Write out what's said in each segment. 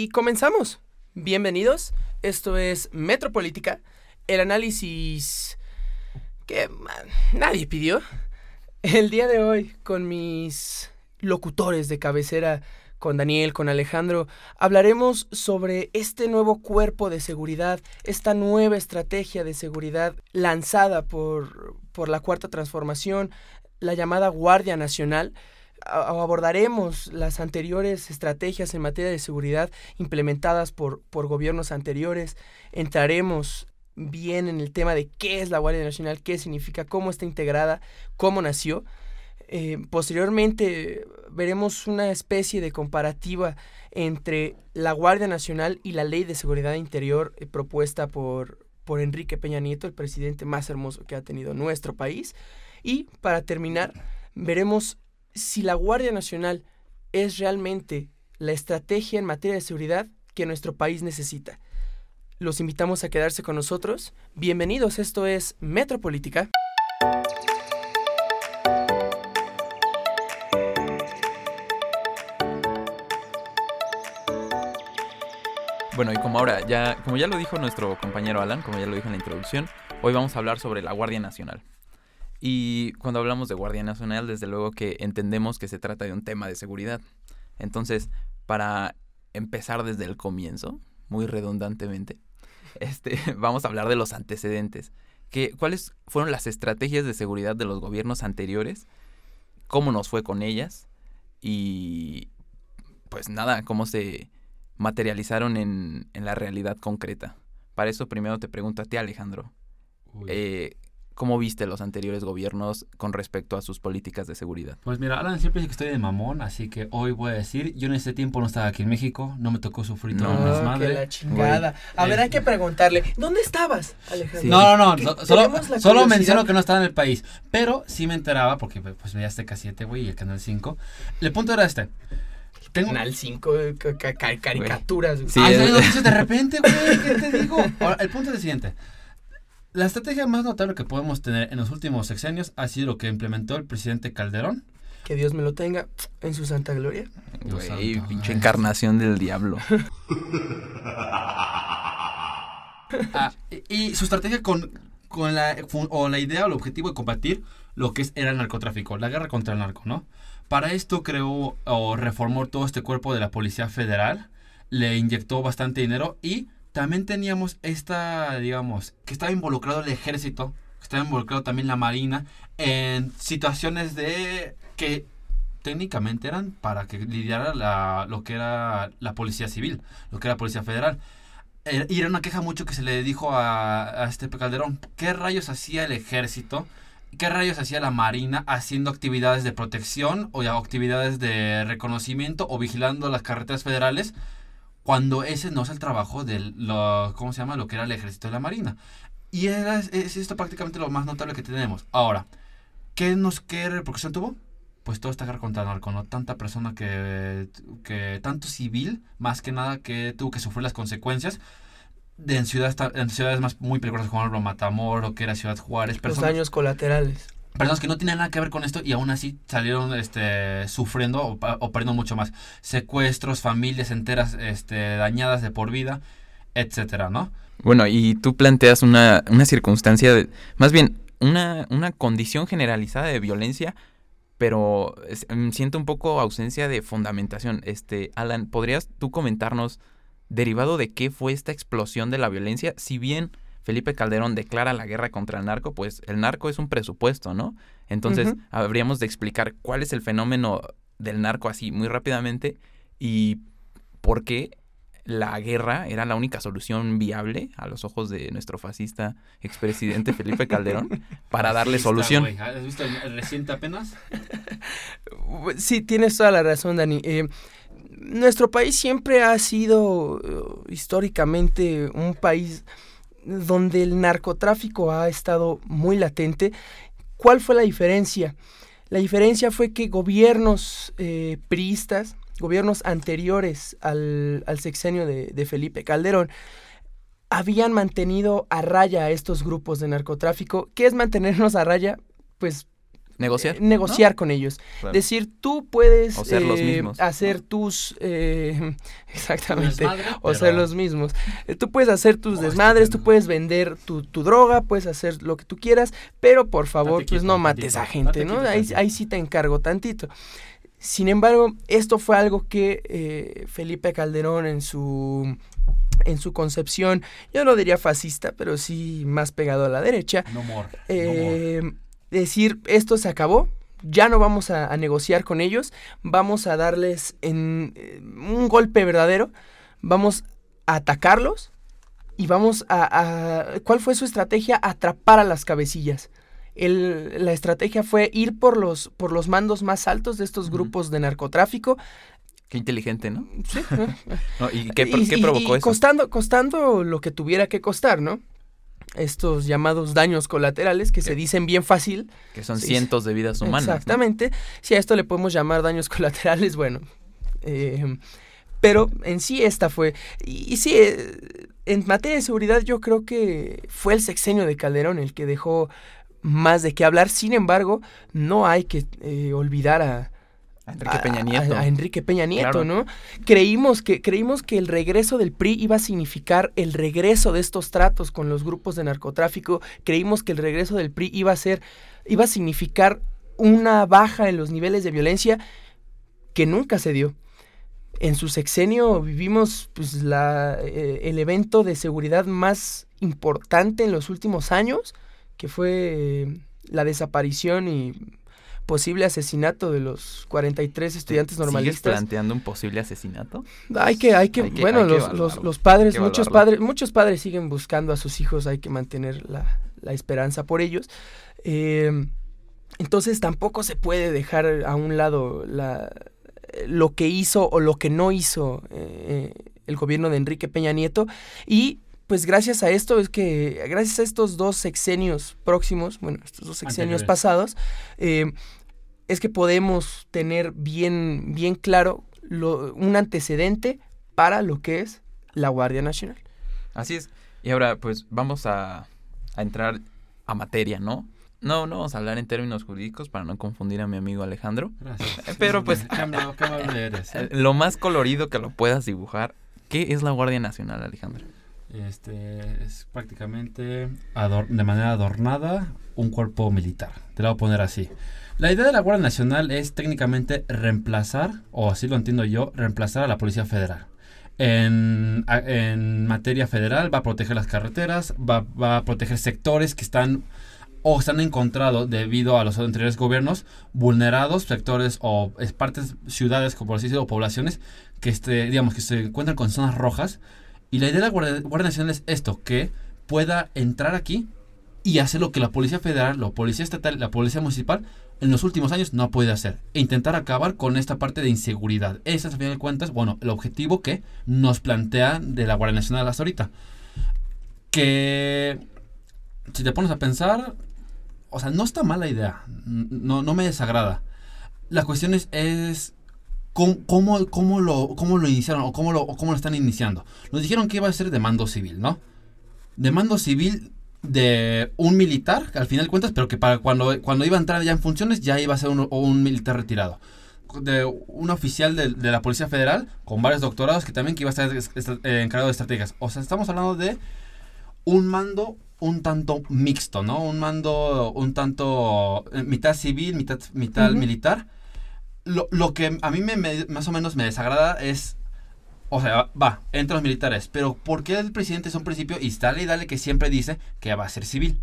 Y comenzamos. Bienvenidos. Esto es Metropolítica, el análisis que nadie pidió. El día de hoy, con mis locutores de cabecera, con Daniel, con Alejandro, hablaremos sobre este nuevo cuerpo de seguridad, esta nueva estrategia de seguridad lanzada por, por la Cuarta Transformación, la llamada Guardia Nacional abordaremos las anteriores estrategias en materia de seguridad implementadas por, por gobiernos anteriores, entraremos bien en el tema de qué es la Guardia Nacional, qué significa, cómo está integrada, cómo nació. Eh, posteriormente veremos una especie de comparativa entre la Guardia Nacional y la Ley de Seguridad Interior eh, propuesta por, por Enrique Peña Nieto, el presidente más hermoso que ha tenido nuestro país. Y para terminar, veremos si la Guardia Nacional es realmente la estrategia en materia de seguridad que nuestro país necesita. Los invitamos a quedarse con nosotros. Bienvenidos, esto es Metropolítica. Bueno, y como ahora ya, como ya lo dijo nuestro compañero Alan, como ya lo dijo en la introducción, hoy vamos a hablar sobre la Guardia Nacional. Y cuando hablamos de Guardia Nacional, desde luego que entendemos que se trata de un tema de seguridad. Entonces, para empezar desde el comienzo, muy redundantemente, este, vamos a hablar de los antecedentes. Que, ¿Cuáles fueron las estrategias de seguridad de los gobiernos anteriores? ¿Cómo nos fue con ellas? Y pues nada, cómo se materializaron en, en la realidad concreta. Para eso primero te pregunto a ti, Alejandro. Eh, ¿Cómo viste los anteriores gobiernos con respecto a sus políticas de seguridad? Pues mira, Alan siempre dice que estoy de mamón, así que hoy voy a decir, yo en ese tiempo no estaba aquí en México, no me tocó sufrir no, madre. Que la chingada. A ver, hay que preguntarle, ¿dónde estabas, Alejandro? No, no, no, solo, solo menciono que no estaba en el país, pero sí me enteraba, porque pues veía este K7, güey, y el Canal 5. El punto era este. Tengo... Canal 5, caricaturas. Sí, Ay, de repente, güey, ¿qué te digo? Ahora, el punto es el siguiente. La estrategia más notable que podemos tener en los últimos sexenios ha sido lo que implementó el presidente Calderón. Que Dios me lo tenga en su santa gloria. Güey, pinche encarnación del diablo. Ah, y, su estrategia con, con la, o la idea o el objetivo de combatir lo que era el narcotráfico, la guerra contra el narco, ¿no? Para esto creó o reformó todo este cuerpo de la Policía Federal, le inyectó bastante dinero y también teníamos esta, digamos, que estaba involucrado el ejército, que estaba involucrado también la marina, en situaciones de que técnicamente eran para que lidiara la, lo que era la policía civil, lo que era la policía federal. Eh, y era una queja mucho que se le dijo a, a este Calderón, ¿qué rayos hacía el ejército? ¿Qué rayos hacía la Marina haciendo actividades de protección o actividades de reconocimiento o vigilando las carreteras federales? Cuando ese no es el trabajo de lo, ¿cómo se llama? Lo que era el ejército de la marina. Y era, es esto prácticamente lo más notable que tenemos. Ahora, ¿qué, nos, qué repercusión tuvo? Pues todo esta guerra contra el narco, ¿no? Tanta persona que, que, tanto civil, más que nada, que tuvo que sufrir las consecuencias de en ciudades, en ciudades más muy peligrosas como el Matamoros, que era Ciudad Juárez. Personas, Los daños colaterales personas que no tienen nada que ver con esto y aún así salieron este, sufriendo o, perdiendo mucho más. Secuestros, familias enteras este, dañadas de por vida, etcétera, ¿no? Bueno, y tú planteas una, una circunstancia, de, más bien una, una condición generalizada de violencia, pero mm, siento un poco ausencia de fundamentación. Este, Alan, ¿podrías tú comentarnos derivado de qué fue esta explosión de la violencia? Si bien Felipe Calderón declara la guerra contra el narco, pues el narco es un presupuesto, ¿no? Entonces, habríamos de explicar cuál es el fenómeno del narco así muy rápidamente y por qué la guerra era la única solución viable a los ojos de nuestro fascista expresidente Felipe Calderón para darle solución. ¿Has visto el reciente apenas? sí, tienes toda la razón, Dani. Eh, nuestro país siempre ha sido uh, históricamente un país donde el narcotráfico ha estado muy latente. ¿Cuál fue la diferencia? La diferencia fue que gobiernos eh, priistas, gobiernos anteriores al, sexenio de, Felipe Calderón, habían mantenido a raya a estos grupos de narcotráfico. ¿Qué es mantenernos a raya? Pues Negociar. eh, negociar con ellos. Claro. Decir, tú puedes O ser los eh, mismos, hacer ¿no? tus... eh, exactamente. Desmadre, O pero- ser los mismos. Eh, Tú puedes hacer tus Oh, desmadres, tú puedes vender tu, tu droga, puedes hacer lo que tú quieras, pero por favor, pues no mates tantito, a gente, ¿no? Ahí, ahí sí te encargo tantito. Sin embargo, esto fue algo que eh, Felipe Calderón en su en su concepción, yo no diría fascista, pero sí más pegado a la derecha, No more. no more. Decir esto se acabó, ya no vamos a, a negociar con ellos, vamos a darles en, eh, un golpe verdadero, vamos a atacarlos y vamos a, a- ¿Cuál fue su estrategia? Atrapar a las cabecillas. El- la estrategia fue ir por los, por los mandos más altos de estos grupos de narcotráfico. Qué inteligente, ¿no? Sí. No, ¿Y qué, Y- qué y- provocó y eso? Costando, costando lo que tuviera que costar, ¿no? Estos llamados daños colaterales que se dicen bien fácil. Que son sí, cientos de vidas humanas. ¿no? Exactamente. Si a esto le podemos llamar daños colaterales, bueno. eh, pero en sí esta fue. Y, y sí, eh, en materia de seguridad yo creo que fue el sexenio de Calderón el que dejó más de qué hablar. Sin embargo, no hay que eh, olvidar a, A Enrique a- Peña a- Nieto. A, Enrique Peña Nieto, Claro. ¿no? Creímos que, creímos que el regreso del PRI iba a significar el regreso de estos tratos con los grupos de narcotráfico. Creímos que el regreso del PRI iba a ser, iba a significar una baja en los niveles de violencia que nunca se dio. En su sexenio vivimos pues, la, eh, el evento de seguridad más importante en los últimos años, que fue eh, la desaparición y posible asesinato de los 43 estudiantes ¿Sigues normalistas. planteando un posible asesinato? Hay que, hay que, Hay que- bueno, hay que los, los, los padres, hay muchos padres, muchos padres siguen buscando a sus hijos, hay que mantener la, la esperanza por ellos. Eh, entonces tampoco se puede dejar a un lado la, lo que hizo o lo que no hizo eh, el gobierno de Enrique Peña Nieto. Y pues gracias a esto es que, gracias a estos dos sexenios próximos, bueno, estos dos sexenios Anteriores. pasados, eh, es que podemos tener bien, bien claro lo- un antecedente para lo que es la Guardia Nacional. Así es. Y ahora, pues, vamos a, a entrar a materia, ¿no? No, no vamos a hablar en términos jurídicos para no confundir a mi amigo Alejandro. Gracias. Pero, pues, Lo más colorido que lo puedas dibujar. ¿Qué es la Guardia Nacional, Alejandro? Este es prácticamente de manera adornada un cuerpo militar. Te lo voy a poner así. La idea de la Guardia Nacional es técnicamente reemplazar, o así lo entiendo yo, reemplazar a la Policía Federal. En, materia federal va a proteger las carreteras, va, va a proteger sectores que están o se han encontrado debido a los anteriores gobiernos vulnerados, sectores o es- partes, ciudades, como así decirlo, poblaciones que este, digamos que se encuentran con zonas rojas y la idea de la Guardia, Nacional es esto, que pueda entrar aquí y hacer lo que la Policía Federal, la Policía Estatal, la Policía Municipal en los últimos años no puede hacer. E intentar acabar con esta parte de inseguridad. Ese es, a final de cuentas, bueno, el objetivo que nos plantea de la Guardia Nacional hasta ahorita. Que, si te pones a pensar, o sea, no está mala idea. No, no me desagrada. La cuestión es, es ¿Cómo, cómo, cómo lo, cómo lo iniciaron o cómo lo, o cómo lo están iniciando? Nos dijeron que iba a ser de mando civil, ¿no? De mando civil de un militar, al final de cuentas, pero que para cuando, cuando iba a entrar ya en funciones ya iba a ser un, un militar retirado. De un oficial de, de la Policía Federal con varios doctorados que también que iba a estar es- es- eh, encargado de estrategias. O sea, estamos hablando de un mando un tanto mixto, ¿no? Un mando un tanto eh, mitad civil, mitad, mitad Ujú. militar. Lo, lo que a mí me, me- más o menos me desagrada es, o sea, va, entran los militares, pero ¿por qué el presidente es un principio y dale y dale que siempre dice que va a ser civil?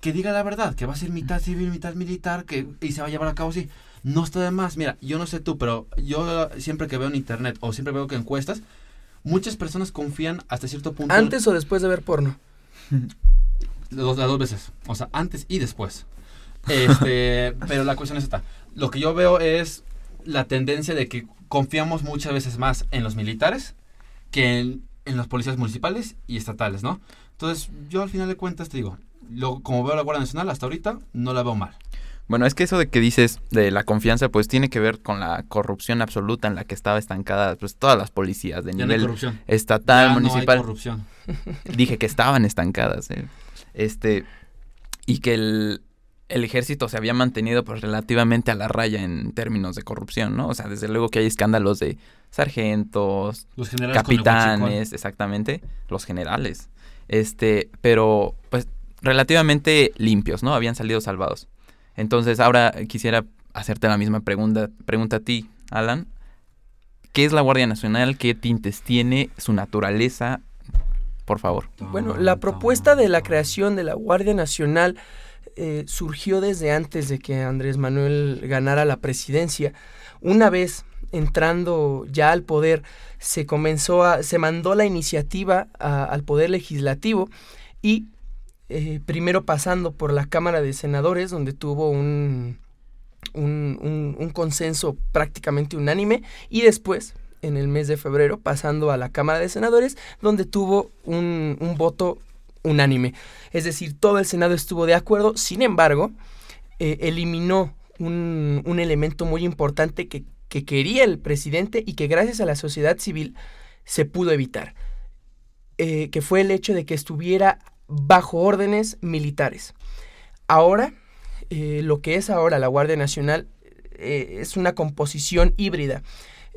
Que diga la verdad, que va a ser mitad civil, mitad militar, que y se va a llevar a cabo así. No está de más. Mira, yo no sé tú, pero yo siempre que veo en internet o siempre veo que encuestas, muchas personas confían hasta cierto punto. Antes o después de ver porno. Las dos veces. O sea, antes y después. Este, pero la cuestión es esta. Lo que yo veo es la tendencia de que confiamos muchas veces más en los militares que en, en las policías municipales y estatales, ¿no? Entonces, yo al final de cuentas te digo, lo, como veo la Guardia Nacional hasta ahorita, no la veo mal. Bueno, es que eso de que dices de la confianza, pues tiene que ver con la corrupción absoluta en la que estaba estancada, pues todas las policías de Ya no nivel corrupción. estatal, Ya no hay municipal. corrupción. dije que estaban estancadas. eh. Este, y que el, el ejército se había mantenido pues relativamente a la raya en términos de corrupción, ¿no? O sea, desde luego que hay escándalos de sargentos, Los con capitanes, exactamente, los generales. Este, pero pues relativamente limpios, ¿no? Habían salido salvados. Entonces, ahora quisiera hacerte la misma pregunta, pregunta a ti, Alan. ¿Qué es la Guardia Nacional? ¿Qué tintes tiene? ¿Su naturaleza? Por favor. Bueno, la propuesta de la creación de la Guardia Nacional eh, surgió desde antes de que Andrés Manuel ganara la presidencia. Una vez entrando ya al poder, se comenzó a, se mandó la iniciativa al poder legislativo y eh, primero pasando por la Cámara de Senadores, donde tuvo un, un, consenso prácticamente unánime, y después, en el mes de febrero, pasando a la Cámara de Senadores, donde tuvo un voto unánime. Es decir, todo el Senado estuvo de acuerdo, sin embargo, eh, eliminó un, un elemento muy importante que, que quería el presidente y que gracias a la sociedad civil se pudo evitar, eh, que fue el hecho de que estuviera bajo órdenes militares. Ahora, eh, lo que es ahora la Guardia Nacional es una composición híbrida.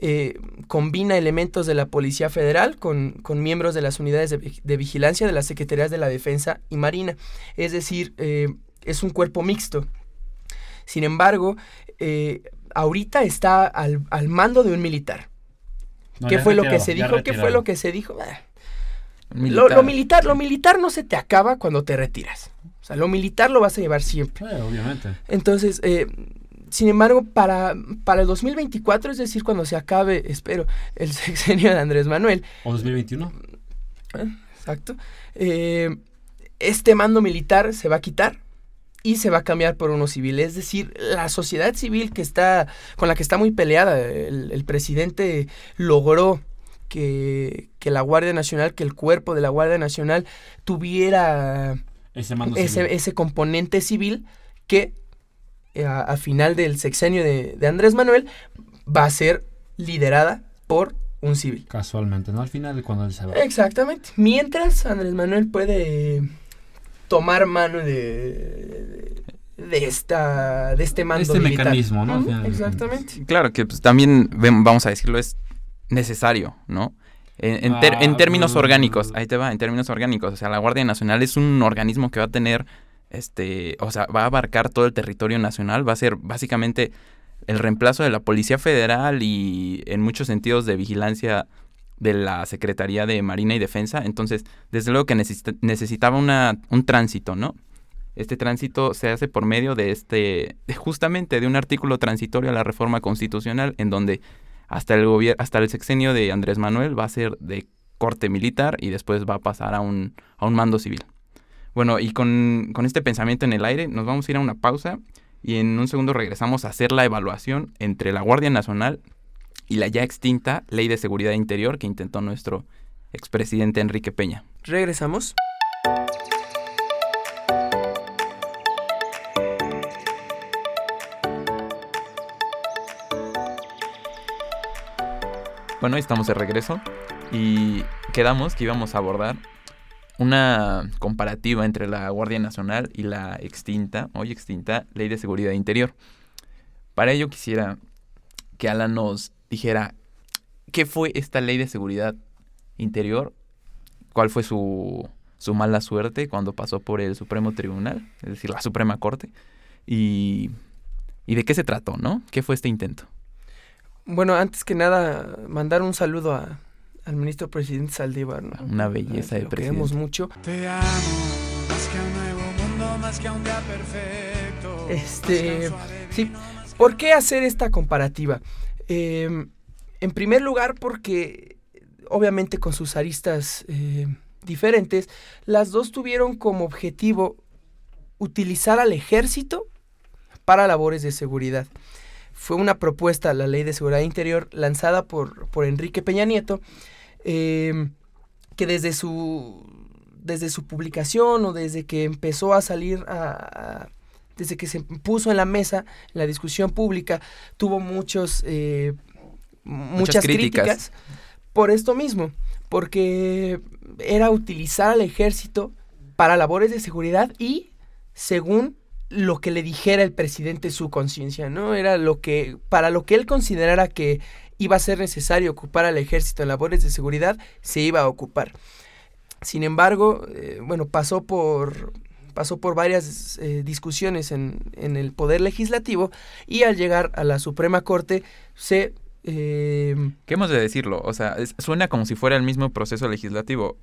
Eh, combina elementos de la Policía Federal con, con miembros de las unidades de, vi- de vigilancia de las Secretarías de la Defensa y Marina. Es decir, eh, es un cuerpo mixto. Sin embargo, eh, ahorita está al, al mando de un militar. No, ¿Qué fue lo que se dijo? ¿Qué fue lo que se dijo? Lo, Militar. lo militar, lo militar no se te acaba cuando te retiras. O sea, lo militar lo vas a llevar siempre. Eh, obviamente. Entonces, eh, sin embargo, para, para el 2024, es decir, cuando se acabe, espero, el sexenio de Andrés Manuel, ¿O 2021? exacto, eh, este mando militar se va a quitar y se va a cambiar por uno civil. Es decir, la sociedad civil que está, con la que está muy peleada, el, el presidente logró que, que la Guardia Nacional, que el cuerpo de la Guardia Nacional tuviera Ese mando ese, componente civil que eh, a, a final del sexenio de, de Andrés Manuel va a ser liderada por un civil. Casualmente, ¿no? Al final, cuando él se va. Exactamente. Mientras Andrés Manuel puede tomar mano de, de, esta, de este mando Este militar. mecanismo, ¿no? Exactamente. Claro que pues, también, vamos a decirlo, es necesario, ¿no? En, en ter- en Ah, términos orgánicos, ahí te va, en términos orgánicos. O sea, la Guardia Nacional es un organismo que va a tener, este, o sea, va a abarcar todo el territorio nacional, va a ser básicamente el reemplazo de la Policía Federal y en muchos sentidos de vigilancia de la Secretaría de Marina y Defensa. Entonces, desde luego que necesita- necesitaba una, un tránsito, ¿no? Este tránsito se hace por medio de este, justamente de un artículo transitorio a la reforma constitucional, en donde hasta el gobierno, hasta el sexenio de Andrés Manuel va a ser de corte militar y después va a pasar a un, a un mando civil. Bueno, y con, con este pensamiento en el aire, nos vamos a ir a una pausa y en un segundo regresamos a hacer la evaluación entre la Guardia Nacional y la ya extinta Ley de Seguridad Interior que intentó nuestro expresidente Enrique Peña. Regresamos. Bueno, estamos de regreso y quedamos que íbamos a abordar una comparativa entre la Guardia Nacional y la extinta, hoy extinta, Ley de Seguridad Interior. Para ello quisiera que Alan nos dijera qué fue esta Ley de Seguridad Interior, cuál fue su, su mala suerte cuando pasó por el Supremo Tribunal, es decir, la Suprema Corte, y, y de qué se trató, ¿no? ¿Qué fue este intento? Bueno, antes que nada, mandar un saludo a- al ministro presidente Saldívar. ¿no? Una belleza de lo queremos presidente. mucho. Te amo, más que un nuevo mundo, más que a un día perfecto. Este, sí, ¿por qué hacer esta comparativa? Eh, en primer lugar, porque obviamente con sus aristas eh, diferentes, las dos tuvieron como objetivo utilizar al ejército para labores de seguridad. Fue una propuesta, la Ley de Seguridad Interior, lanzada por, por Enrique Peña Nieto, eh, que desde su, desde su publicación o desde que empezó a salir a, a- desde que se puso en la mesa en la discusión pública, tuvo muchos, eh, muchas, críticas. críticas. por esto mismo, porque era utilizar al ejército para labores de seguridad y, según lo que le dijera el presidente su conciencia, ¿no? Era lo que, para lo que él considerara que iba a ser necesario ocupar al ejército en labores de seguridad, se iba a ocupar. Sin embargo, eh, bueno, pasó por, pasó por varias eh, discusiones en, en, el Poder Legislativo y al llegar a la Suprema Corte se... Eh, ¿Qué hemos de decirlo? O sea, es, suena como si fuera el mismo proceso legislativo.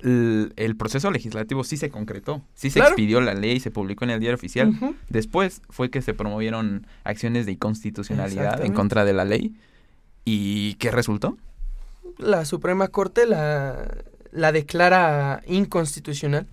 El, el, proceso legislativo sí se concretó, sí se Claro. expidió la ley, se publicó en el diario oficial. Después fue que se promovieron acciones de inconstitucionalidad en contra de la ley. ¿Y qué resultó? la Suprema Corte la, la declara inconstitucional.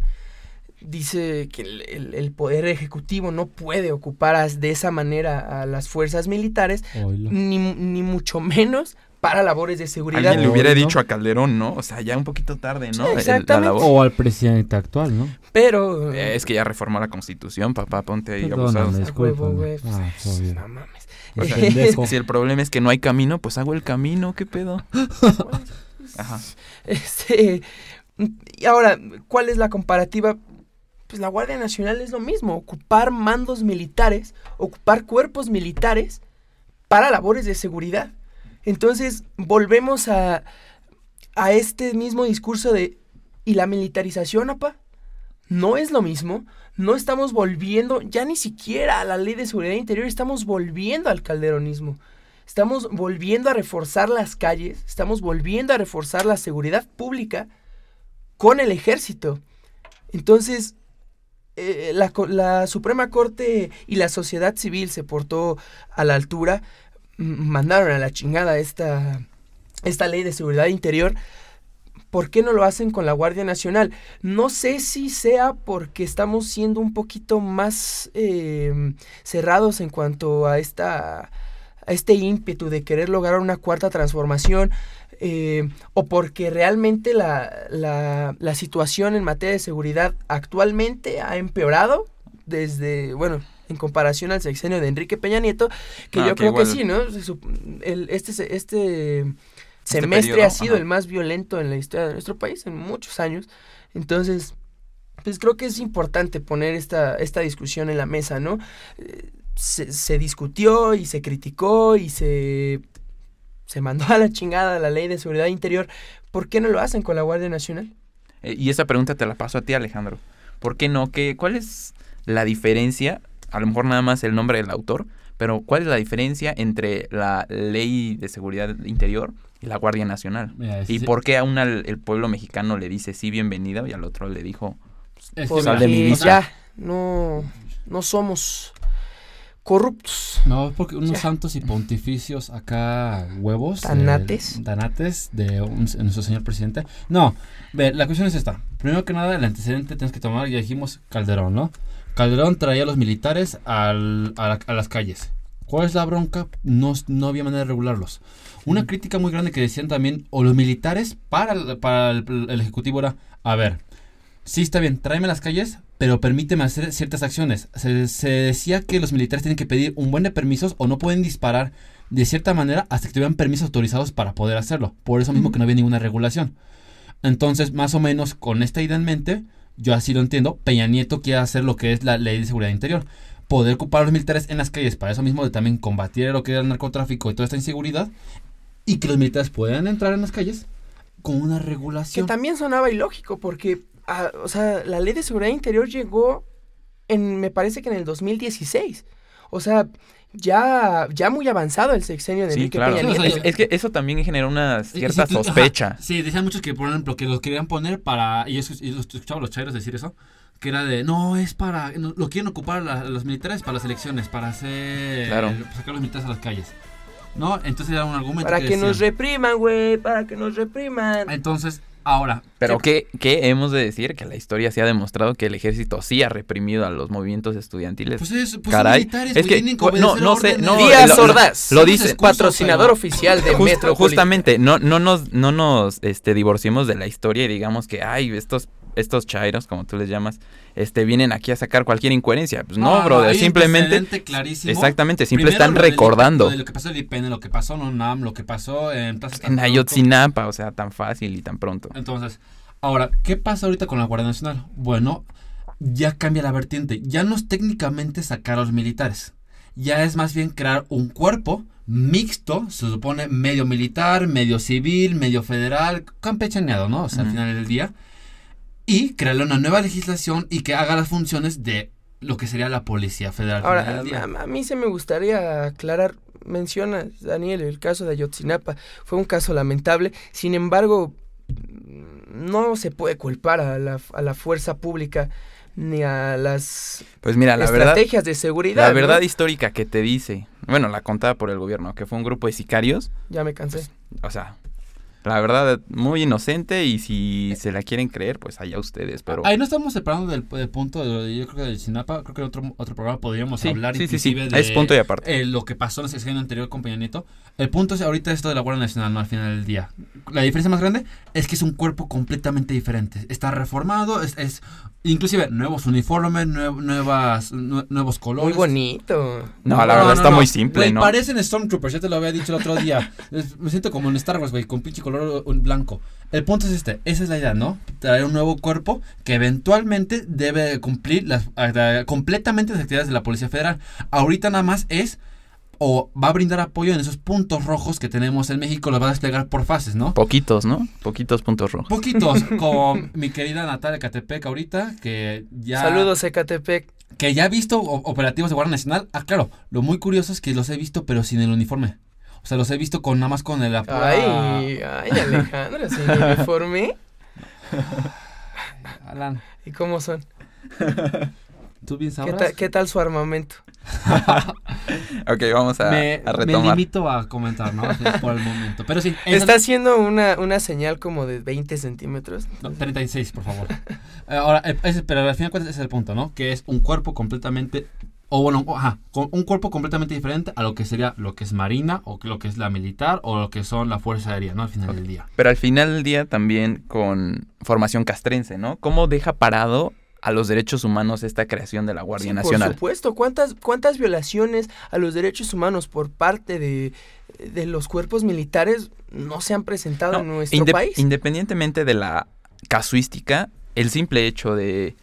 Dice que el, el- el Poder Ejecutivo no puede ocupar as- de esa manera a las fuerzas militares, ni, ni mucho menos para labores de seguridad. Alguien le hubiera dicho a Calderón, ¿no? O sea, ya un poquito tarde, ¿no? Sí, El- la exactamente. labor. O al presidente actual, ¿no? Pero... Eh, Es que ya reformó la constitución, papá, ponte ahí Perdóname, abusado. a huevo, discúlpame. güey, pues, Ah, no mames. O sea, Pendejo. Si el problema es que no hay camino, pues hago el camino, ¿qué pedo? Ajá. Este, y ahora, ¿cuál es la comparativa? Pues la Guardia Nacional es lo mismo, ocupar mandos militares, ocupar cuerpos militares para labores de seguridad. Entonces, volvemos a, a este mismo discurso de, ¿y la militarización, apa? No es lo mismo, no estamos volviendo, ya ni siquiera a la ley de seguridad interior, estamos volviendo al calderonismo. Estamos volviendo a reforzar las calles, estamos volviendo a reforzar la seguridad pública con el ejército. Entonces, eh, la, la Suprema Corte y la sociedad civil se portó a la altura, mandaron a la chingada esta, esta ley de seguridad interior. ¿Por qué no lo hacen con la Guardia Nacional? No sé si sea porque estamos siendo un poquito más eh, cerrados en cuanto a esta a este ímpetu de querer lograr una cuarta transformación eh, o porque realmente la, la, la situación en materia de seguridad actualmente ha empeorado desde, bueno, en comparación al sexenio de Enrique Peña Nieto, que Ah, yo creo que sí, ¿no? Este, se- este semestre periodo, ha sido ajá. el más violento en la historia de nuestro país en muchos años. Entonces, pues creo que es importante poner esta, esta discusión en la mesa, ¿no? Se, se discutió y se criticó y se, se mandó a la chingada la ley de seguridad interior. ¿Por qué no lo hacen con la Guardia Nacional? Eh, y esa pregunta te la paso a ti, Alejandro. ¿Por qué no? ¿Qué, ¿Cuál es la diferencia? A lo mejor nada más el nombre del autor, pero ¿cuál es la diferencia entre la ley de seguridad interior la Guardia Nacional? Mira, ¿Y sí- por qué a una el pueblo mexicano le dice sí, bienvenida, y al otro le dijo es que Porque sal de mi vista. ya no, no somos corruptos. No, es porque unos Ya. santos y pontificios acá huevos. Tanates. eh, tanates de un- de nuestro señor presidente. No, ve, la cuestión es esta. Primero que nada, el antecedente tienes que tomar, ya dijimos, Calderón, ¿no? Calderón traía a los militares al- a, la- a las calles. ¿Cuál es la bronca? No, no había manera de regularlos. Una crítica muy grande que decían también, o los militares para, el- para el, el Ejecutivo era, a ver, sí está bien, tráeme las calles, pero permíteme hacer ciertas acciones. Se, se decía que los militares tienen que pedir un buen de permisos o no pueden disparar de cierta manera hasta que tuvieran permisos autorizados para poder hacerlo. Por eso mismo que no había ninguna regulación. Entonces, más o menos con esta idea en mente, yo así lo entiendo, Peña Nieto quiere hacer lo que es la ley de seguridad interior. Poder ocupar a los militares en las calles para eso mismo de también combatir lo que era el narcotráfico y toda esta inseguridad. Y que los militares puedan entrar en las calles con una Que regulación. también sonaba ilógico porque, ah, o sea, la ley de seguridad interior llegó en, me parece que en el 2016. O sea, ya, ya muy avanzado el sexenio de Sí, Enrique claro. Peña Sí, o sea, Nieto. Es, es que eso también genera una cierta si tú- sospecha. ajá, sí, decían muchos que, por ejemplo, que los querían poner para. Y yo escuchaba a los chairos decir eso. Que era de. No, es para. no, lo quieren ocupar la- los militares para las elecciones. Para hacer. Claro. Sacar a los militares a las calles. ¿No? Entonces era un argumento. Para que nos repriman, güey, para que nos repriman. Entonces, ahora. Pero ¿qué- ¿qué, ¿qué hemos de decir? Que la historia sí ha demostrado que el ejército sí ha reprimido a los movimientos estudiantiles. Pues es. Pues Caray, militares, es que, no, no sé, no, Díaz lo- lo- Ordaz, lo no dice- se patrocinador pero- oficial de Just- Metro. justamente, no, no nos, no nos este, divorciemos de la historia y digamos que, ay, estos, estos chairos, como tú les llamas, este, vienen aquí a sacar cualquier incoherencia. Pues no, Ah, brother, simplemente, clarísimo. exactamente, Primero, están lo recordando. Lo de lo que pasó en el IPN, lo que pasó en UNAM, lo que pasó en Plaza En. Ayotzinapa, o sea, tan fácil y tan pronto. Entonces, ahora, ¿qué pasa ahorita con la Guardia Nacional? Bueno, ya cambia la vertiente. Ya no es técnicamente sacar a los militares. Ya es más bien crear un cuerpo mixto, se supone medio militar, medio civil, medio federal, campechaneado, ¿no? O sea, al final del día. Y crearle una nueva legislación y que haga las funciones de lo que sería la Policía Federal. Ahora, a, a mí se me gustaría aclarar, mencionas, Daniel, el caso de Ayotzinapa. Fue un caso lamentable. Sin embargo, no se puede culpar a la, a la fuerza pública ni a las Pues mira, la verdad, estrategias de seguridad. la ¿no? verdad histórica que te dice, bueno, la contada por el gobierno, que fue un grupo de sicarios, Ya me cansé. o sea, la verdad, muy inocente y si se la quieren creer, pues allá ustedes, pero... Ahí no estamos separando del, del punto de, yo creo que del Sinapa, creo que en otro, otro programa podríamos Sí, hablar sí, sí, sí, inclusive de es punto y aparte. eh, lo que pasó en la sesión anterior con Peña Nieto. El punto es ahorita esto de la Guardia Nacional, ¿no? Al final del día. La diferencia más grande es que es un cuerpo completamente diferente. Está reformado, es, es inclusive nuevos uniformes, nue- nuevas, nue- nuevos Muy colores. bonito. No, la verdad está muy simple, Güey, ¿no? parecen Stormtroopers, ya te lo había dicho el otro día. Me siento como en Star Wars, güey, con pinche color blanco. El punto es este, esa es la idea, ¿no? Traer un nuevo cuerpo que eventualmente debe cumplir las, eh, completamente las actividades de la Policía Federal. Ahorita nada más es o va a brindar apoyo en esos puntos rojos que tenemos en México, los va a desplegar por fases, ¿no? Poquitos, ¿no? Poquitos puntos rojos. Poquitos, con mi querida Natalia Catepec ahorita, que ya... Saludos, Ecatepec. Que ya ha visto operativos de Guardia Nacional. Ah, claro, lo muy curioso es que los he visto, pero sin el uniforme. O sea, los he visto con nada más con el pura- Ay, ay, Alejandro, sin uniforme. Alan, ¿Y cómo son? ¿tú bien ¿Qué, sabrás? tal- qué tal su armamento? Ok, vamos a, me, a me retomar. limito a comentar, ¿no? Por el momento. Pero sí, Está haciendo una, una señal como de 20 centímetros. No, 36, por favor. Eh, Ahora, eh, ese- pero al final ese es el punto, ¿no? Que es un cuerpo completamente, o bueno, ajá, con un cuerpo completamente diferente a lo que sería lo que es Marina, o lo que es la militar, o lo que son la Fuerza Aérea, ¿no? Al final del día. Pero al final del día también con formación castrense, ¿no? ¿Cómo deja parado a los derechos humanos esta creación de la Guardia Sí, Nacional? Por supuesto, ¿cuántas, cuántas violaciones a los derechos humanos por parte de, de los cuerpos militares no se han presentado No, en nuestro inde- país? Independientemente de la casuística, el simple hecho de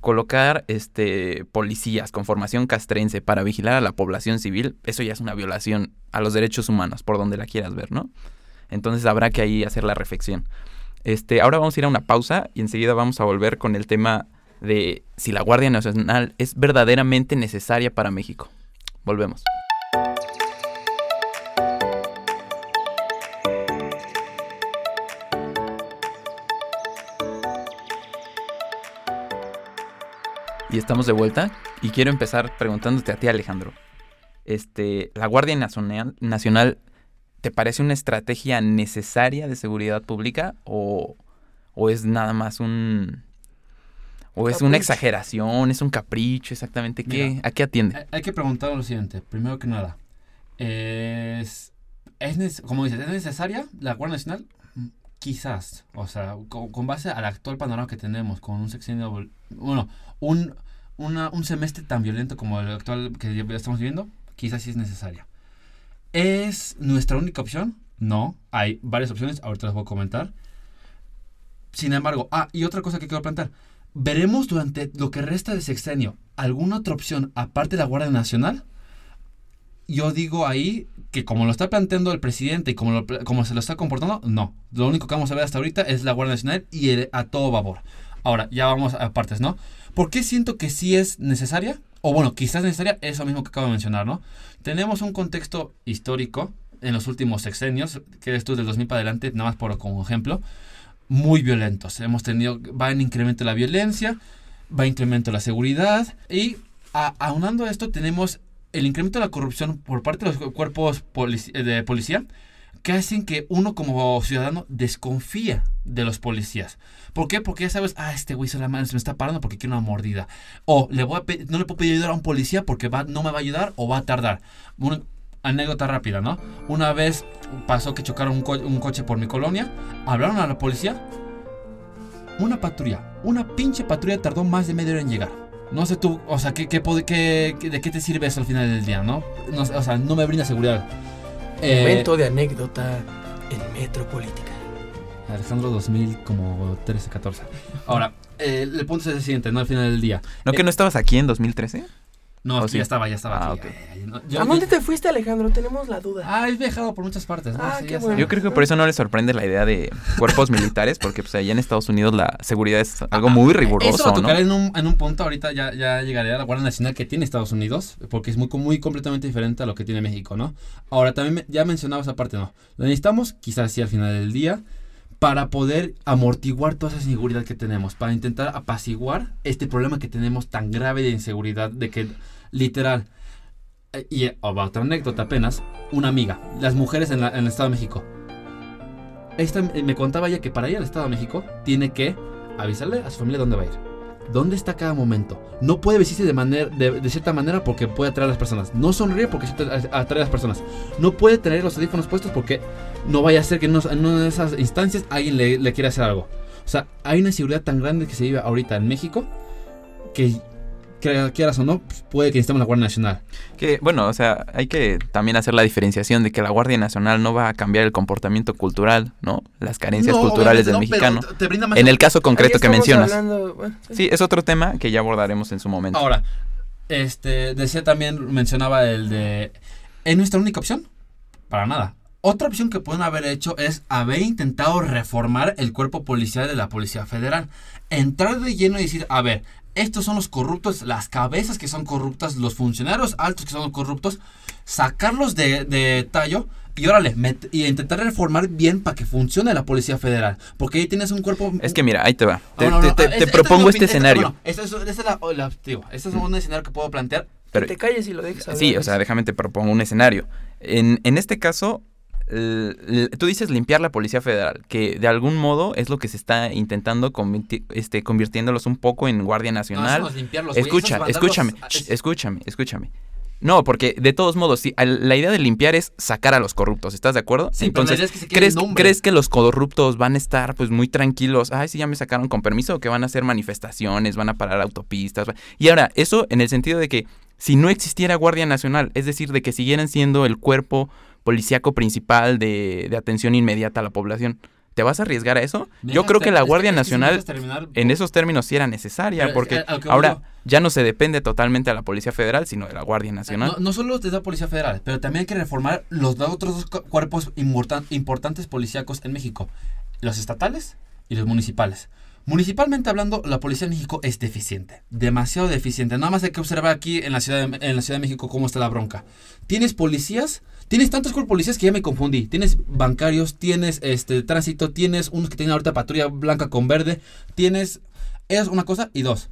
colocar este policías con formación castrense para vigilar a la población civil, eso ya es una violación a los derechos humanos, por donde la quieras ver, ¿no? Entonces habrá que ahí hacer la reflexión. Este, ahora vamos a ir a una pausa y enseguida vamos a volver con el tema de si la Guardia Nacional es verdaderamente necesaria para México. Volvemos. Y estamos de vuelta y quiero empezar preguntándote a ti, Alejandro. Este, ¿la Guardia Nacional, te parece una estrategia necesaria de seguridad pública o, o es nada más un o es una exageración, es un capricho, exactamente qué Mira, a qué atiende? Hay- que preguntar lo siguiente, primero que nada. Es, es como dices, ¿es necesaria la Guardia Nacional? Quizás, o sea, con, con base al actual panorama que tenemos, con un sexenio, bueno, un, una- un semestre tan violento como el actual que estamos viviendo, quizás sí es necesaria. ¿Es nuestra única opción? No, hay varias opciones, ahorita las voy a comentar. Sin embargo, ah, y otra cosa que quiero plantear. ¿Veremos durante lo que resta del sexenio alguna otra opción aparte de la Guardia Nacional? Yo digo ahí que como lo está planteando el presidente y como, lo como se lo está comportando, no. Lo único que vamos a ver hasta ahorita es la Guardia Nacional y el- a todo vapor. Ahora, ya vamos a partes, ¿no? ¿Por qué siento que sí es necesaria? O bueno, quizás necesaria, eso mismo que acabo de mencionar, ¿no? Tenemos un contexto histórico en los últimos sexenios, que esto es del 2000 para adelante, nada más por como ejemplo, muy violentos. Hemos tenido, va en incremento la violencia, va en incremento la seguridad y a- aunando a esto tenemos el incremento de la corrupción por parte de los cuerpos eh, de policía que hacen que uno como ciudadano desconfía de los policías. ¿Por qué? Porque ya sabes, ah, este güey solamente se me está parando porque quiere una mordida. O le voy a no le puedo pedir ayuda a un policía porque va, no me va a ayudar o va a tardar. Una anécdota rápida, ¿no? Una vez pasó que chocaron un, co- un coche por mi colonia, hablaron a la policía. Una patrulla, una pinche patrulla tardó más de media hora en llegar. No sé tú, o sea, ¿qué, qué, qué- qué- ¿de qué te sirve eso al final del día, no? No o sea, no me brinda seguridad. Eh, Momento de anécdota en Metropolítica. Alejandro 2000 como 13, 14. Ahora, eh, el punto es el siguiente, ¿no? Al final del día. ¿No que no estabas aquí en 2013? No, ¿O aquí sí? ya estaba, ya estaba. Ah, aquí, no, yo- ¿A dónde yo- te fuiste, Alejandro? Tenemos la duda. Ah, he viajado por muchas partes, ¿no? Ah, Sí, qué bueno. Yo creo que por eso no les sorprende la idea de cuerpos militares, porque pues allá en Estados Unidos la seguridad es algo muy Eso riguroso, lo ¿no? tocaré en, un, en un punto, ahorita ya, ya llegaré a la Guardia Nacional que tiene Estados Unidos, porque es muy, muy completamente diferente a lo que tiene México, ¿no? Ahora, también me- ya mencionaba esa parte, ¿no? Lo necesitamos, quizás sí al final del día, para poder amortiguar toda esa inseguridad que tenemos, para intentar apaciguar este problema que tenemos tan grave de inseguridad, de que literal, eh, y eh, otra anécdota apenas, una amiga, las mujeres en el Estado de México. Esta eh, me contaba ella que para ir al Estado de México tiene que avisarle a su familia dónde va a ir. ¿Dónde está cada momento? No puede vestirse de, manera, de, cierta manera porque puede atraer a las personas. No sonríe porque atrae a las personas. No puede tener los audífonos puestos porque no vaya a ser que en una de esas instancias alguien le, le quiera hacer algo. O sea, hay una inseguridad tan grande que se vive ahorita en México que, que quieras o no, pues, puede que necesitemos la Guardia Nacional. Que, bueno, o sea, hay que también hacer la diferenciación de que la Guardia Nacional no va a cambiar el comportamiento cultural, ¿no? Las carencias No, culturales del no, mexicano. pero te brinda más En el caso concreto que mencionas. hablando, bueno, sí. Sí, es otro tema que ya abordaremos en su momento. Ahora, este, decía también, mencionaba el de... ¿Es nuestra única opción? Para nada. Otra opción que pueden haber hecho es haber intentado reformar el cuerpo policial de la Policía Federal. Entrar de lleno y decir, a ver, estos son los corruptos, las cabezas que son corruptas, los funcionarios altos que son corruptos, sacarlos de, de tallo y órale, met- y intentar reformar bien para que funcione la Policía Federal. Porque ahí tienes un cuerpo... Es que mira, ahí te va. Te, No, no, te- no, te- es- propongo este escenario. bueno, esta es, la, o la- digo, este es un escenario que puedo plantear. pero- que te calles y lo dejes. Sí, o sea, déjame te propongo un escenario. En, en este caso, tú dices limpiar la Policía Federal, que de algún modo es lo que se está intentando convirti- este, convirtiéndolos un poco en Guardia Nacional. no limpiarlos, Escucha, escúchame, a- escúchame, escúchame. No, porque de todos modos, sí, la idea de limpiar es sacar a los corruptos, ¿estás de acuerdo? Sí, pero Entonces, idea es que se ¿crees. ¿crees que los corruptos van a estar pues muy tranquilos? Ay, sí, ya me sacaron con permiso, que van a hacer manifestaciones, van a parar autopistas. Y ahora, eso en el sentido de que si no existiera Guardia Nacional, es decir, de que siguieran siendo el cuerpo policíaco principal de, de atención inmediata a la población, ¿te vas a arriesgar a eso? Yo creo que la Guardia es que si me Nacional terminar, en esos términos sí era necesaria, Pero, porque eh, ahora ya no se depende totalmente de la Policía Federal, sino de la Guardia Nacional. No, no solo de la Policía Federal, pero también hay que reformar los dos- otros dos cu- cuerpos importan- importantes policíacos en México. Los estatales y los municipales. Municipalmente hablando, la policía en México es deficiente. Demasiado deficiente. Nada más hay que observar aquí en la Ciudad de, en la ciudad de México cómo está la bronca. Tienes policías, tienes tantos cuerpos policías que ya me confundí. Tienes bancarios, tienes este tránsito, tienes unos que tienen ahorita patrulla blanca con verde. Tienes... Es una cosa y dos.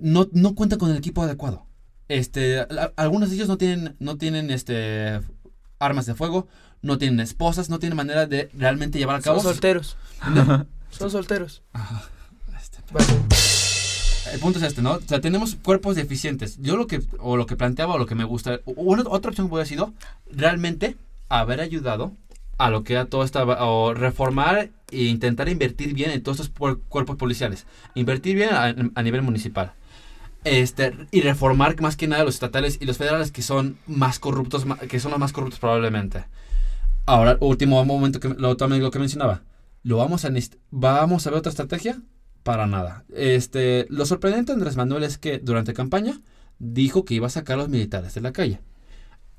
No, no cuentan con el equipo adecuado. Este, algunos de ellos no tienen, no tienen este armas de fuego, no tienen esposas, no tienen manera de realmente llevar a Son cabo. sus- solteros. Son solteros. Ajá, este, Vale. El punto es este, ¿no? O sea, tenemos cuerpos deficientes. Yo lo que, o lo que planteaba, o lo que me gusta, una- otra opción hubiera sido realmente haber ayudado a lo que era todo esta, o reformar e intentar invertir bien en todos estos cuerpos policiales. Invertir bien a, a nivel municipal. Este, y reformar más que nada los estatales y los federales que son más corruptos, que son los más corruptos probablemente. Ahora, último momento que lo, también lo que mencionaba. ¿Lo vamos a vamos a ver otra estrategia? Para nada. Este, lo sorprendente de Andrés Manuel es que durante campaña dijo que iba a sacar a los militares de la calle.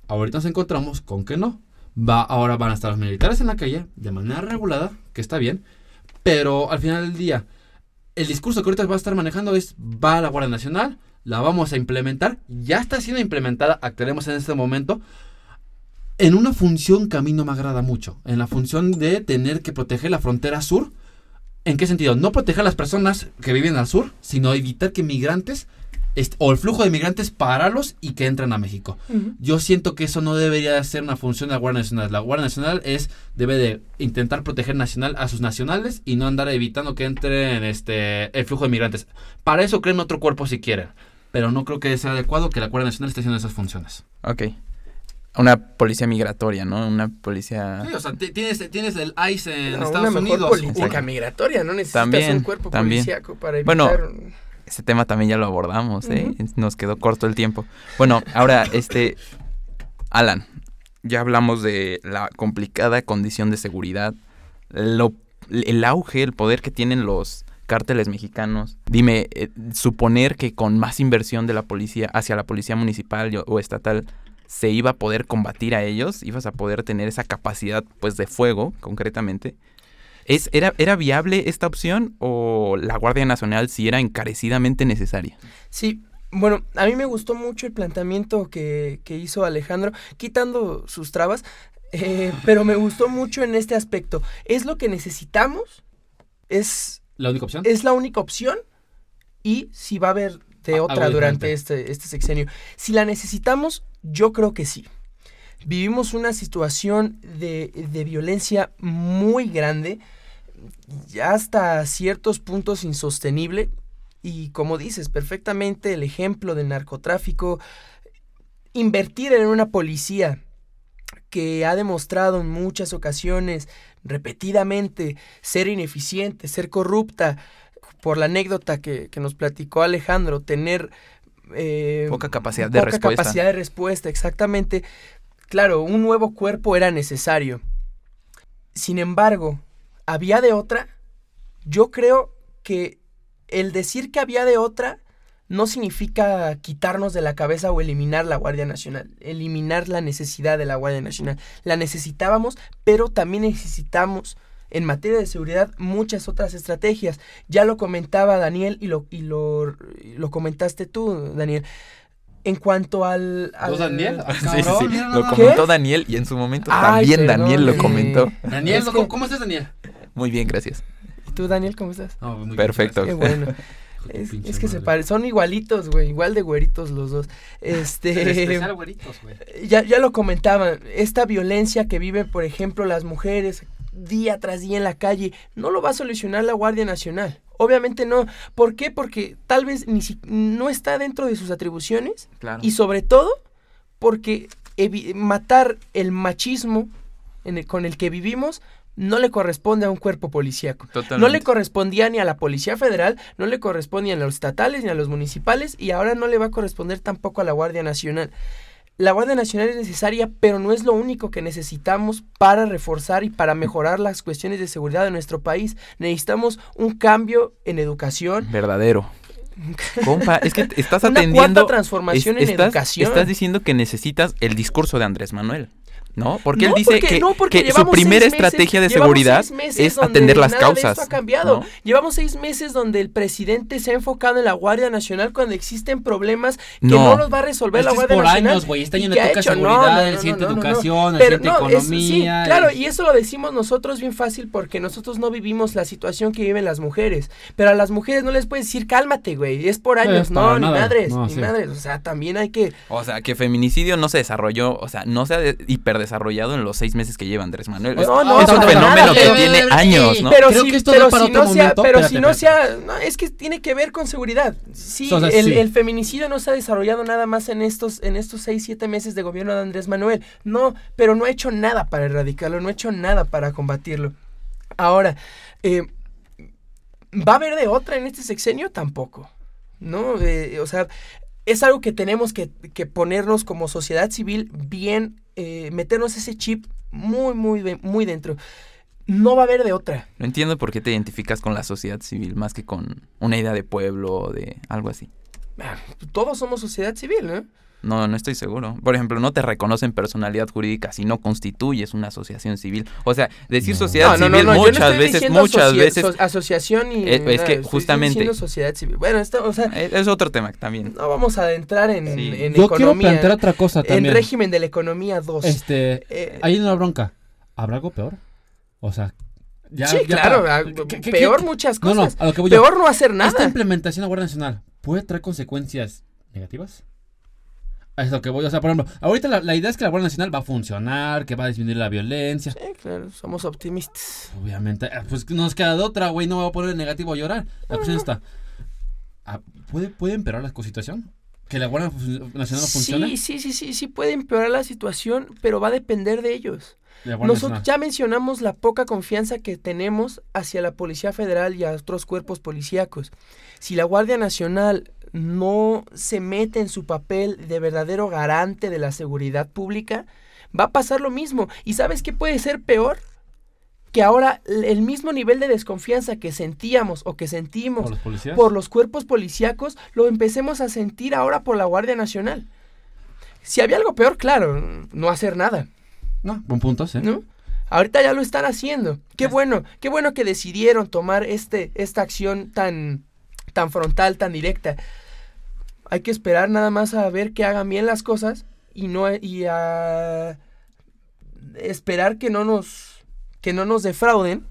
Ahorita nos encontramos con que no. Va, ahora van a estar los militares en la calle de manera regulada, que está bien, pero al final del día, el discurso que ahorita va a estar manejando es, va a la Guardia Nacional, la vamos a implementar, ya está siendo implementada, actuaremos en este momento, en una función que a mí no me agrada mucho, en la función de tener que proteger la frontera sur. ¿En qué sentido? No proteger a las personas que viven al sur, sino evitar que migrantes, est- o el flujo de migrantes, pararlos y que entren a México. Yo siento que eso no debería ser una función de la Guardia Nacional. La Guardia Nacional es debe de intentar proteger nacional a sus nacionales y no andar evitando que entren este el flujo de migrantes. Para eso creen otro cuerpo si quieren, pero no creo que sea adecuado que la Guardia Nacional esté haciendo esas funciones. Ok. Una policía migratoria, ¿no? Una policía... Sí, o sea, ti- tienes, tienes el ICE en No, una Estados mejor Unidos. política migratoria, no necesitas También, un cuerpo también. policíaco para Bueno, evitar... Ese tema también ya lo abordamos, ¿eh? Nos quedó corto el tiempo. Bueno, ahora, este... Alan, ya hablamos de la complicada condición de seguridad, lo el auge, el poder que tienen los cárteles mexicanos. Dime, eh, suponer que con más inversión de la policía hacia la policía municipal o estatal se iba a poder combatir a ellos, ibas a poder tener esa capacidad pues de fuego, concretamente. ¿Es, era, ¿Era viable esta opción o la Guardia Nacional si era encarecidamente necesaria? Sí, bueno, a mí me gustó mucho el planteamiento que, que hizo Alejandro, quitando sus trabas, eh, pero me gustó mucho en este aspecto. ¿Es lo que necesitamos? ¿Es, ¿La única opción? es la única opción? ¿Y si va a haber Ah, otra durante este, este sexenio? Si la necesitamos, yo creo que sí. Vivimos una situación de, de violencia muy grande, ya hasta ciertos puntos insostenible. Y como dices, perfectamente el ejemplo del narcotráfico, invertir en una policía que ha demostrado en muchas ocasiones, repetidamente, ser ineficiente, ser corrupta, por la anécdota que, que nos platicó Alejandro, tener... eh, Poca capacidad de poca respuesta. capacidad de respuesta, exactamente. Claro, un nuevo cuerpo era necesario. Sin embargo, ¿había de otra? Yo creo que el decir que había de otra no significa quitarnos de la cabeza o eliminar la Guardia Nacional, eliminar la necesidad de la Guardia Nacional. La necesitábamos, pero también necesitamos en materia de seguridad muchas otras estrategias. Ya lo comentaba Daniel y lo, y lo, y lo comentaste tú, Daniel. En cuanto al... al- ¿Dos Daniel? Sí, sí, sí. Lo comentó Daniel y en su momento Ay, también Daniel lo comentó. Daniel, Es ¿cómo, que- cómo estás, Daniel? Muy bien, gracias. ¿Y tú, Daniel, cómo estás? No, muy bien, Perfecto. Qué bueno. Es, que se parecen, son igualitos, güey, igual de güeritos los dos. Este, güeritos, güey. ya, ya lo comentaban, esta violencia que viven, por ejemplo, las mujeres día tras día en la calle, no lo va a solucionar la Guardia Nacional. Obviamente no. ¿Por qué? Porque tal vez ni si- no está dentro de sus atribuciones Claro. y sobre todo porque matar el machismo en el- con el que vivimos no le corresponde a un cuerpo policíaco. No le correspondía ni a la Policía Federal, no le correspondía ni a los estatales ni a los municipales y ahora no le va a corresponder tampoco a la Guardia Nacional. La Guardia Nacional es necesaria, pero no es lo único que necesitamos para reforzar y para mejorar las cuestiones de seguridad de nuestro país. Necesitamos un cambio en educación, Verdadero. Compa, es que estás una atendiendo. cuarta transformación es- en estás, educación. estás diciendo que necesitas el discurso de Andrés Manuel. ¿No? Porque él dice porque- que, no, porque que su llevamos primera meses- estrategia de seguridad es atender las nada de causas. esto ha cambiado. ¿no? Llevamos seis meses donde el presidente se ha enfocado en la Guardia Nacional cuando existen problemas que No. no, los va a resolver la Esto es Guardia por Nacional. años, güey. Este ¿Y año le toca seguridad, No, no, el no, siguiente educación, el Pero siguiente no, es- sí, economía. claro, y eso lo decimos nosotros bien fácil porque nosotros no vivimos la situación que viven las mujeres. Pero a las mujeres no les puedes decir cálmate, güey. Es por años. Es no, ni nada. madres, ni sí. madres. O sea, también hay que. O sea, que feminicidio no se desarrolló, o sea, no se ha de- hiperdesarrollado en los seis meses que lleva Andrés Manuel. No, no, es un fenómeno que tiene años, ¿no? Pero si, no sea, pero si no sea, es que tiene que ver con seguridad. Sí, O sea, el, sí. el feminicidio no se ha desarrollado nada más en estos, en estos seis, siete meses de gobierno de Andrés Manuel. No, pero no ha hecho nada para erradicarlo, no ha hecho nada para combatirlo. Ahora, eh, ¿va a haber de otra en este sexenio? Tampoco. ¿No? Eh, o sea, es algo que tenemos que, que ponernos como sociedad civil bien, eh, meternos ese chip muy, muy, muy dentro. No va a haber de otra. No entiendo por qué te identificas con la sociedad civil más que con una idea de pueblo o de algo así. Ah, Todos somos sociedad civil, ¿no? No, no estoy seguro. Por ejemplo, no te reconocen personalidad jurídica si no constituyes una asociación civil. O sea, decir No. sociedad No, no, no, civil no, no muchas veces, muchas veces... so- asociación y. Es- es que justamente- sociedad civil. Bueno, esto, o sea, Es, es otro tema también. no vamos a adentrar en, Sí. en Yo quiero economía. plantear otra cosa en también. régimen de la economía 2. Este, Eh, hay una bronca. ¿Habrá algo peor? O sea, ya. sí, ya claro. para- ah, ¿qué- qué- peor qué- muchas No, cosas. no, a lo que voy yo. peor no hacer ¿Esta nada. implementación de la Guardia Nacional puede traer consecuencias negativas? A eso que voy, o sea, por ejemplo, ahorita la, la idea es que la Guardia Nacional va a funcionar, que va a disminuir la violencia. Sí, claro, somos optimistas. Obviamente, ah, pues nos queda de otra, güey, no me voy a poner en negativo a llorar. La cuestión está, ah, ¿puede, ¿puede empeorar la situación? ¿Que la Guardia Nacional no funcione? Sí, sí, sí, sí, sí puede empeorar la situación, pero va a depender de ellos. Nosotros Nacional. ya mencionamos la poca confianza que tenemos hacia la Policía Federal y a otros cuerpos policíacos. Si la Guardia Nacional no se mete en su papel de verdadero garante de la seguridad pública, va a pasar lo mismo. ¿Y sabes qué puede ser peor? que ahora el mismo nivel de desconfianza que sentíamos o que sentimos ¿Por los policías? por los cuerpos policíacos lo empecemos a sentir ahora por la Guardia Nacional. Si había algo peor, claro, no hacer nada, No, buen punto, sí. ¿no? Ahorita ya lo están haciendo. Qué bueno, qué bueno que decidieron tomar este, esta acción tan, tan frontal, tan directa. Hay que esperar nada más a ver que hagan bien las cosas y no y a esperar que no nos que no nos defrauden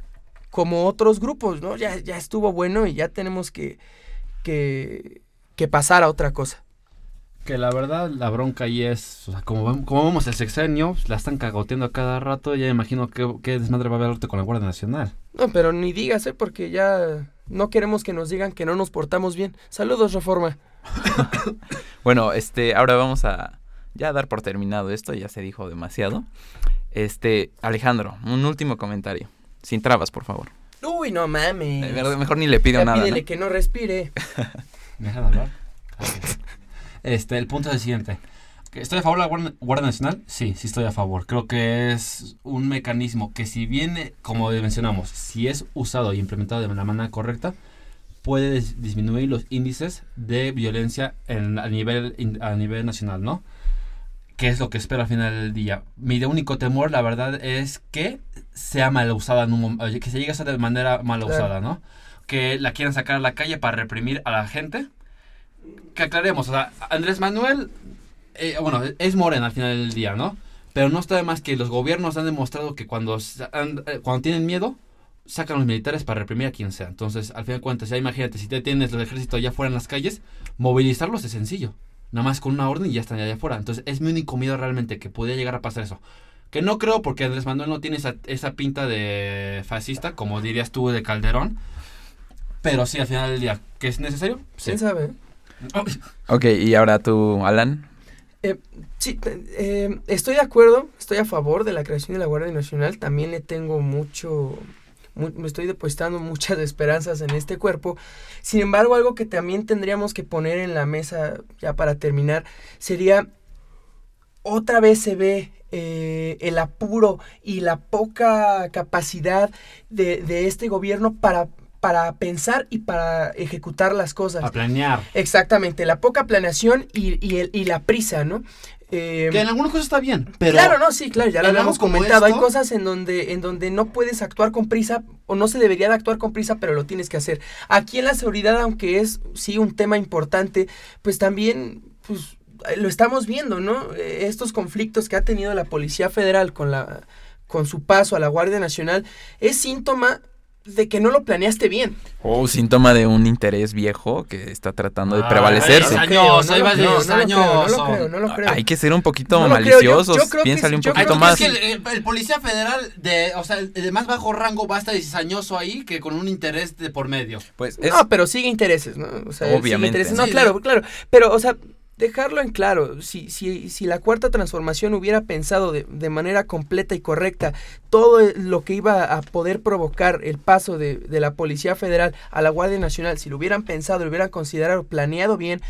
como otros grupos, ¿no? Ya, ya estuvo bueno y ya tenemos que, que, que pasar a otra cosa. Que la verdad, la bronca ahí es, o sea, como, como vemos el sexenio, pues, la están cagoteando a cada rato, ya imagino que, qué desmadre va a haber con la Guardia Nacional. No, pero ni digas, ¿eh? Porque ya no queremos que nos digan que no nos portamos bien. Saludos, Reforma. Bueno, este, ahora vamos a ya dar por terminado esto, ya se dijo demasiado. Este, Alejandro, un último comentario. Sin trabas, por favor. Uy, no mames. De verdad, mejor ni le pido Ya nada. pídele ¿no? que no respire. ¿Me dejan hablar? Este, el punto es el siguiente. ¿Que ¿Estoy a favor de la Guardia, Guardia Nacional? Sí, sí estoy a favor. Creo que es un mecanismo que si viene, como mencionamos, si es usado y implementado de la manera correcta, puede dis- disminuir los índices de violencia en- a, nivel, a nivel nacional, ¿no? Que es lo que espero al final del día. Mi único temor, la verdad, es que sea mal usada, en un que se llegue a ser de manera mal usada, ¿no? Que la quieran sacar a la calle para reprimir a la gente. Que aclaremos, o sea, Andrés Manuel, eh, bueno, es Morena al final del día, ¿no? Pero no está de más que los gobiernos han demostrado que cuando, eh, cuando tienen miedo, sacan los militares para reprimir a quien sea. Entonces, al final de cuentas, ya imagínate, si te tienes el ejército allá afuera en las calles, movilizarlos es sencillo. Nada más con una orden y ya están allá afuera. Entonces, es mi único miedo realmente que podría llegar a pasar eso. Que no creo porque Andrés Manuel no tiene esa, esa pinta de fascista, como dirías tú de Calderón. Pero sí, al final del día, ¿que es necesario? Sí. ¿Quién sabe? Ok, y ahora tú, Alan. Sí, eh, estoy de acuerdo, estoy a favor de la creación de la Guardia Nacional. También le tengo mucho, mu- me estoy depositando muchas esperanzas en este cuerpo. Sin embargo, algo que también tendríamos que poner en la mesa, ya para terminar, sería, otra vez se ve eh, el apuro y la poca capacidad de, de este gobierno para, para pensar y para ejecutar las cosas. A planear. Exactamente, la poca planeación y, y el- y la prisa, ¿no? Eh, Que en algunas cosas está bien, pero... claro, no, sí, claro, ya lo habíamos comentado. Hay cosas en donde, en donde no puedes actuar con prisa o no se debería de actuar con prisa, pero lo tienes que hacer. Aquí en la seguridad, aunque es sí un tema importante, pues también, pues eh, lo estamos viendo, ¿no? Eh, Estos conflictos que ha tenido la Policía Federal con la con su paso a la Guardia Nacional es síntoma de que no lo planeaste bien. Oh, síntoma de un interés viejo que está tratando de Ay, prevalecerse. ay, No lo creo. Hay que ser un poquito maliciosos. yo creo que Piénsale un yo poquito creo que más. Es que el, el policía federal de, o sea, el de más bajo rango va a estar cizañoso ahí que con un interés de por medio. Pues es, No, pero sigue intereses, ¿no? O sea, Obviamente. intereses. No, Sí, claro, claro. Pero, o sea, dejarlo en claro. Si, si, si la cuarta transformación hubiera pensado de, de manera completa y correcta todo lo que iba a poder provocar el paso de, de la Policía Federal a la Guardia Nacional, si lo hubieran pensado, lo hubieran considerado, planeado bien,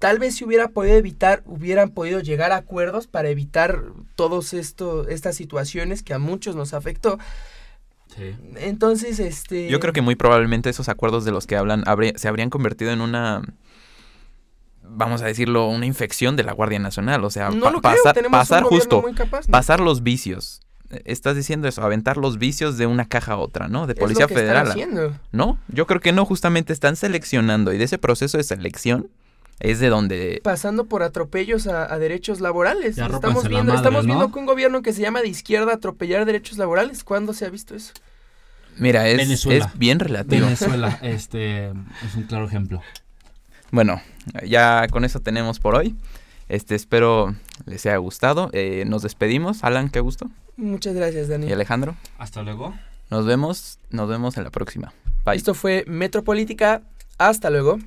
tal vez se hubiera podido evitar, hubieran podido llegar a acuerdos para evitar todas estas situaciones que a muchos nos afectó. Sí. Entonces, este... Yo creo que muy probablemente esos acuerdos de los que hablan habría- se habrían convertido en una, vamos a decirlo, una infección de la Guardia Nacional. O sea, no pa- lo creo, pasar, justo, muy capaz, ¿no? pasar los vicios. Estás diciendo eso, aventar los vicios de una caja a otra, ¿no? De Es Policía lo que Federal. haciendo. No, yo creo que no, justamente están seleccionando y de ese proceso de selección es de donde... pasando por atropellos a, a derechos laborales. Ya estamos viendo, madre, estamos ¿no? viendo que un gobierno que se llama de izquierda atropellar derechos laborales. ¿Cuándo se ha visto eso? Mira, es, Venezuela. es bien relativo. Venezuela, este, es un claro ejemplo. Bueno, ya con eso tenemos por hoy. Este, espero les haya gustado. Eh, nos despedimos. Alan, qué gusto. Muchas gracias, Dani. Y Alejandro. Hasta luego. Nos vemos, nos vemos en la próxima. Bye. Esto fue Metropolítica. Hasta luego.